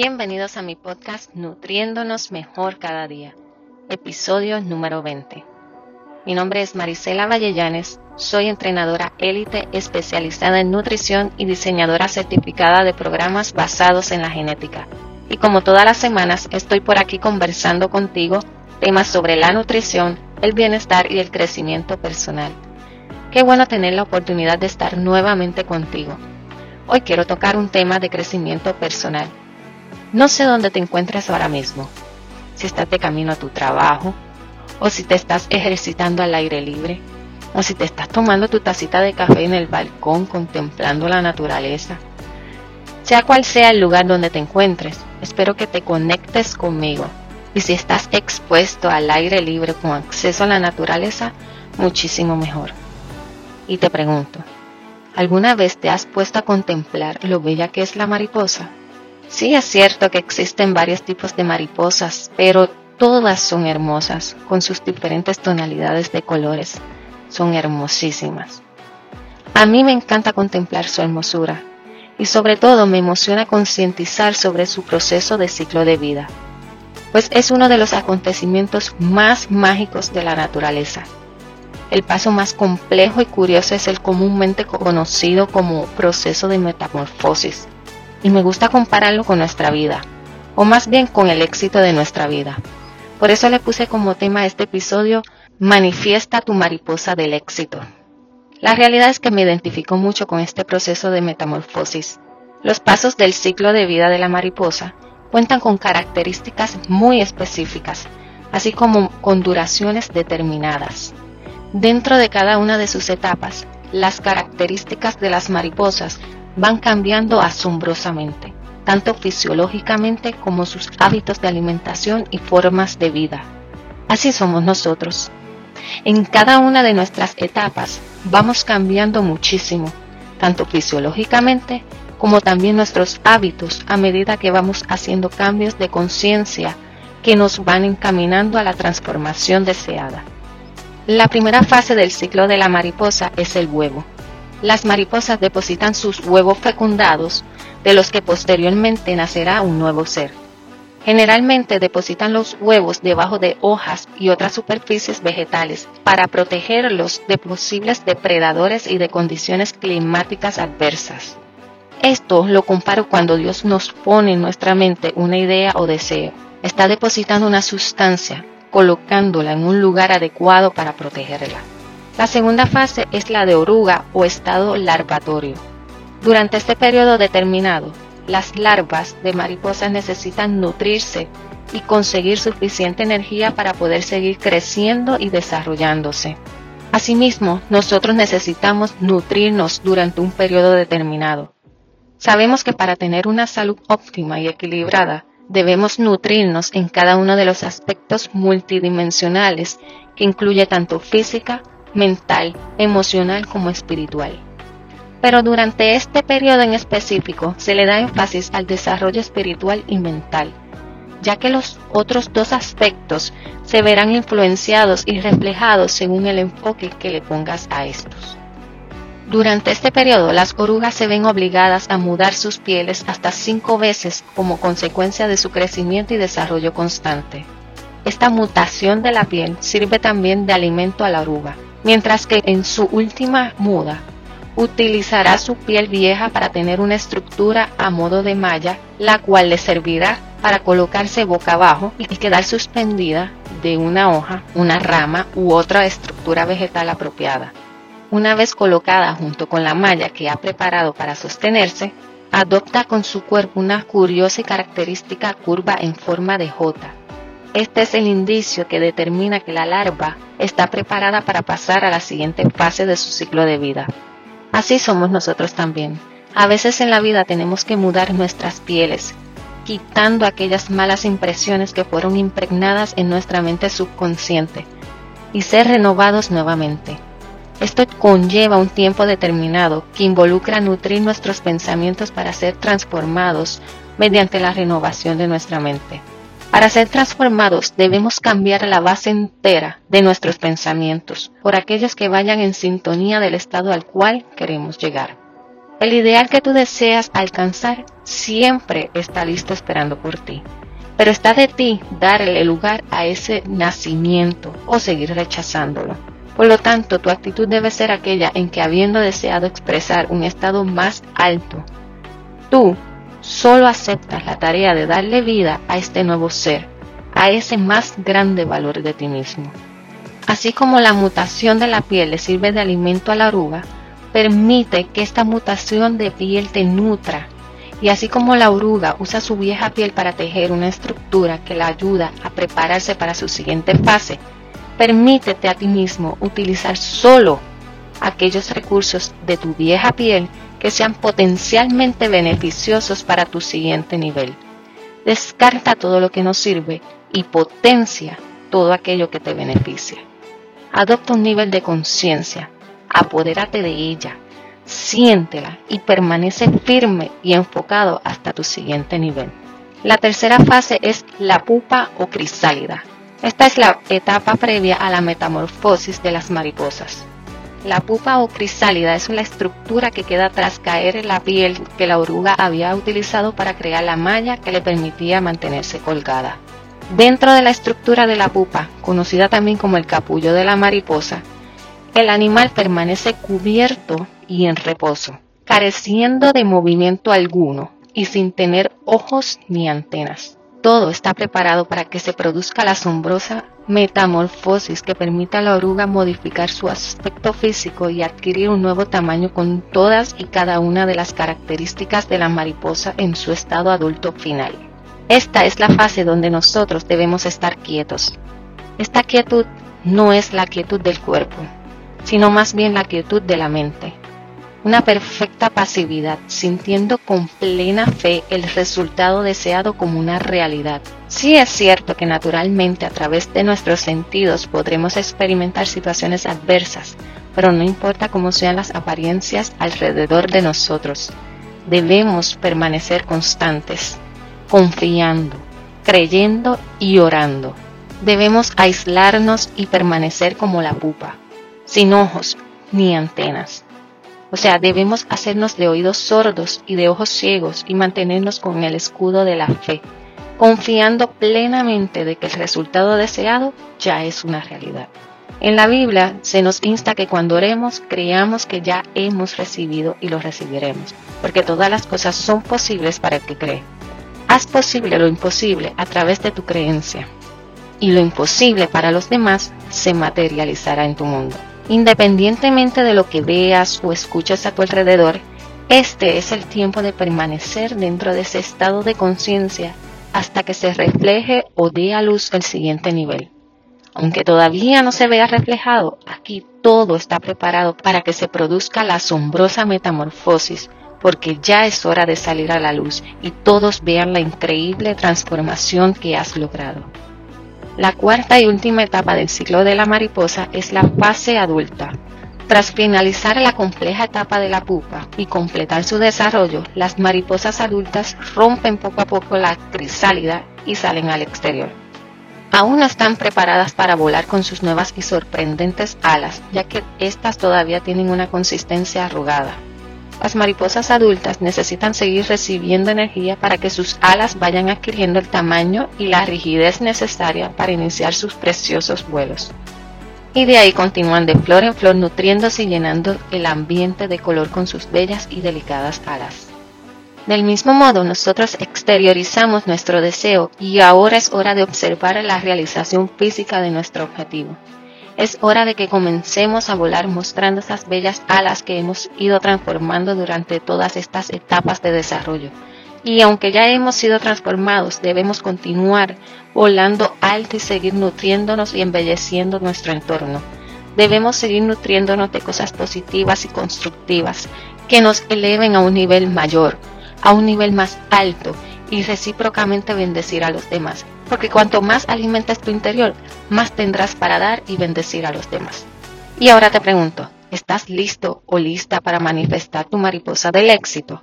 Bienvenidos a mi podcast Nutriéndonos Mejor Cada Día, episodio número 20. Mi nombre es Marisela Vallellanes, soy entrenadora élite especializada en nutrición y diseñadora certificada de programas basados en la genética. Y como todas las semanas estoy por aquí conversando contigo temas sobre la nutrición, el bienestar y el crecimiento personal. Qué bueno tener la oportunidad de estar nuevamente contigo. Hoy quiero tocar un tema de crecimiento personal. No sé dónde te encuentres ahora mismo, si estás de camino a tu trabajo, o si te estás ejercitando al aire libre, o si te estás tomando tu tacita de café en el balcón contemplando la naturaleza. Sea cual sea el lugar donde te encuentres, espero que te conectes conmigo. Y si estás expuesto al aire libre con acceso a la naturaleza, muchísimo mejor. Y te pregunto, ¿alguna vez te has puesto a contemplar lo bella que es la mariposa? Sí es cierto que existen varios tipos de mariposas, pero todas son hermosas, con sus diferentes tonalidades de colores. Son hermosísimas. A mí me encanta contemplar su hermosura y sobre todo me emociona concientizar sobre su proceso de ciclo de vida, pues es uno de los acontecimientos más mágicos de la naturaleza el paso más complejo y curioso es el comúnmente conocido como proceso de metamorfosis. Y me gusta compararlo con nuestra vida, o más bien con el éxito de nuestra vida. Por eso le puse como tema a este episodio Manifiesta tu mariposa del éxito. La realidad es que me identifico mucho con este proceso de metamorfosis. Los pasos del ciclo de vida de la mariposa cuentan con características muy específicas, así como con duraciones determinadas. Dentro de cada una de sus etapas, las características de las mariposas van cambiando asombrosamente, tanto fisiológicamente como sus hábitos de alimentación y formas de vida. Así somos nosotros. En cada una de nuestras etapas vamos cambiando muchísimo, tanto fisiológicamente como también nuestros hábitos a medida que vamos haciendo cambios de conciencia que nos van encaminando a la transformación deseada. La primera fase del ciclo de la mariposa es el huevo. Las mariposas depositan sus huevos fecundados, de los que posteriormente nacerá un nuevo ser. Generalmente depositan los huevos debajo de hojas y otras superficies vegetales para protegerlos de posibles depredadores y de condiciones climáticas adversas. Esto lo comparo cuando Dios nos pone en nuestra mente una idea o deseo. Está depositando una sustancia, colocándola en un lugar adecuado para protegerla. La segunda fase es la de oruga o estado larvatorio. Durante este periodo determinado, las larvas de mariposas necesitan nutrirse y conseguir suficiente energía para poder seguir creciendo y desarrollándose. Asimismo, nosotros necesitamos nutrirnos durante un periodo determinado. Sabemos que para tener una salud óptima y equilibrada, debemos nutrirnos en cada uno de los aspectos multidimensionales que incluye tanto física, mental, emocional como espiritual. Pero durante este periodo en específico se le da énfasis al desarrollo espiritual y mental, ya que los otros dos aspectos se verán influenciados y reflejados según el enfoque que le pongas a estos. Durante este periodo, las orugas se ven obligadas a mudar sus pieles hasta cinco veces como consecuencia de su crecimiento y desarrollo constante. Esta mutación de la piel sirve también de alimento a la oruga, mientras que en su última muda utilizará su piel vieja para tener una estructura a modo de malla, la cual le servirá para colocarse boca abajo y quedar suspendida de una hoja, una rama u otra estructura vegetal apropiada. Una vez colocada junto con la malla que ha preparado para sostenerse, adopta con su cuerpo una curiosa y característica curva en forma de J. Este es el indicio que determina que la larva está preparada para pasar a la siguiente fase de su ciclo de vida. Así somos nosotros también. A veces en la vida tenemos que mudar nuestras pieles, quitando aquellas malas impresiones que fueron impregnadas en nuestra mente subconsciente y ser renovados nuevamente. Esto conlleva un tiempo determinado que involucra nutrir nuestros pensamientos para ser transformados mediante la renovación de nuestra mente. Para ser transformados debemos cambiar la base entera de nuestros pensamientos por aquellos que vayan en sintonía del estado al cual queremos llegar. El ideal que tú deseas alcanzar siempre está listo esperando por ti. Pero está de ti darle lugar a ese nacimiento o seguir rechazándolo. Por lo tanto, tu actitud debe ser aquella en que habiendo deseado expresar un estado más alto, tú solo aceptas la tarea de darle vida a este nuevo ser, a ese más grande valor de ti mismo. Así como la mutación de la piel le sirve de alimento a la oruga, permite que esta mutación de piel te nutra. Y así como la oruga usa su vieja piel para tejer una estructura que la ayuda a prepararse para su siguiente fase, permítete a ti mismo utilizar solo aquellos recursos de tu vieja piel que sean potencialmente beneficiosos para tu siguiente nivel. Descarta todo lo que no sirve y potencia todo aquello que te beneficia. Adopta un nivel de conciencia apodérate de ella, siéntela y permanece firme y enfocado hasta tu siguiente nivel. La tercera fase es la pupa o crisálida. Esta es la etapa previa a la metamorfosis de las mariposas. La pupa o crisálida es una estructura que queda tras caer en la piel que la oruga había utilizado para crear la malla que le permitía mantenerse colgada. Dentro de la estructura de la pupa, conocida también como el capullo de la mariposa, el animal permanece cubierto y en reposo, careciendo de movimiento alguno y sin tener ojos ni antenas. Todo está preparado para que se produzca la asombrosa metamorfosis que permita a la oruga modificar su aspecto físico y adquirir un nuevo tamaño con todas y cada una de las características de la mariposa en su estado adulto final. Esta es la fase donde nosotros debemos estar quietos. Esta quietud no es la quietud del cuerpo, sino más bien la quietud de la mente. Una perfecta pasividad, sintiendo con plena fe el resultado deseado como una realidad. Sí es cierto que naturalmente a través de nuestros sentidos podremos experimentar situaciones adversas, pero no importa cómo sean las apariencias alrededor de nosotros. Debemos permanecer constantes, confiando, creyendo y orando. Debemos aislarnos y permanecer como la pupa, sin ojos ni antenas. O sea, debemos hacernos de oídos sordos y de ojos ciegos y mantenernos con el escudo de la fe, confiando plenamente de que el resultado deseado ya es una realidad. En la Biblia se nos insta que cuando oremos creamos que ya hemos recibido y lo recibiremos, porque todas las cosas son posibles para el que cree. Haz posible lo imposible a través de tu creencia, y lo imposible para los demás se materializará en tu mundo. Independientemente de lo que veas o escuches a tu alrededor, este es el tiempo de permanecer dentro de ese estado de conciencia hasta que se refleje o dé a luz el siguiente nivel. Aunque todavía no se vea reflejado, aquí todo está preparado para que se produzca la asombrosa metamorfosis, porque ya es hora de salir a la luz y todos vean la increíble transformación que has logrado. La cuarta y última etapa del ciclo de la mariposa es la fase adulta. Tras finalizar la compleja etapa de la pupa y completar su desarrollo, las mariposas adultas rompen poco a poco la crisálida y salen al exterior. Aún no están preparadas para volar con sus nuevas y sorprendentes alas, ya que estas todavía tienen una consistencia arrugada. Las mariposas adultas necesitan seguir recibiendo energía para que sus alas vayan adquiriendo el tamaño y la rigidez necesaria para iniciar sus preciosos vuelos. Y de ahí continúan de flor en flor nutriéndose y llenando el ambiente de color con sus bellas y delicadas alas. Del mismo modo, nosotros exteriorizamos nuestro deseo y ahora es hora de observar la realización física de nuestro objetivo. Es hora de que comencemos a volar mostrando esas bellas alas que hemos ido transformando durante todas estas etapas de desarrollo. Y aunque ya hemos sido transformados, debemos continuar volando alto y seguir nutriéndonos y embelleciendo nuestro entorno. Debemos seguir nutriéndonos de cosas positivas y constructivas que nos eleven a un nivel mayor, a un nivel más alto y recíprocamente bendecir a los demás porque cuanto más alimentes tu interior, más tendrás para dar y bendecir a los demás. Y ahora te pregunto, ¿estás listo o lista para manifestar tu mariposa del éxito?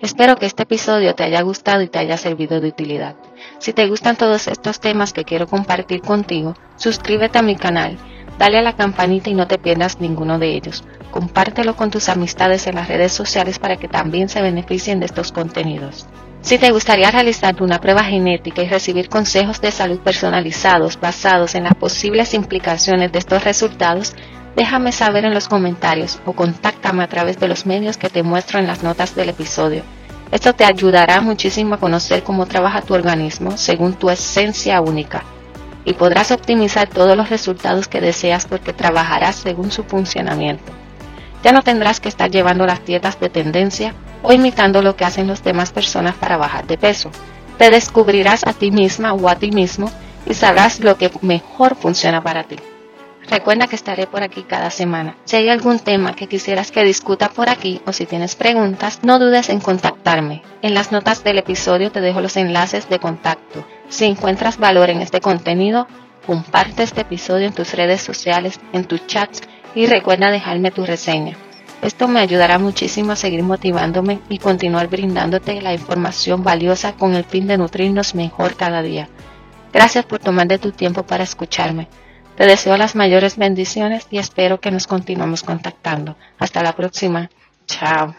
Espero que este episodio te haya gustado y te haya servido de utilidad. Si te gustan todos estos temas que quiero compartir contigo, suscríbete a mi canal, Dale a la campanita y no te pierdas ninguno de ellos. Compártelo con tus amistades en las redes sociales para que también se beneficien de estos contenidos. Si te gustaría realizar una prueba genética y recibir consejos de salud personalizados basados en las posibles implicaciones de estos resultados, déjame saber en los comentarios o contáctame a través de los medios que te muestro en las notas del episodio. Esto te ayudará muchísimo a conocer cómo trabaja tu organismo según tu esencia única y podrás optimizar todos los resultados que deseas porque trabajarás según su funcionamiento. Ya no tendrás que estar llevando las dietas de tendencia o imitando lo que hacen las demás personas para bajar de peso. Te descubrirás a ti misma o a ti mismo y sabrás lo que mejor funciona para ti. Recuerda que estaré por aquí cada semana. Si hay algún tema que quisieras que discuta por aquí o si tienes preguntas, no dudes en contactarme. En las notas del episodio te dejo los enlaces de contacto. Si encuentras valor en este contenido, comparte este episodio en tus redes sociales, en tus chats y recuerda dejarme tu reseña. Esto me ayudará muchísimo a seguir motivándome y continuar brindándote la información valiosa con el fin de nutrirnos mejor cada día. Gracias por tomar de tu tiempo para escucharme. Te deseo las mayores bendiciones y espero que nos continuemos contactando. Hasta la próxima. Chao.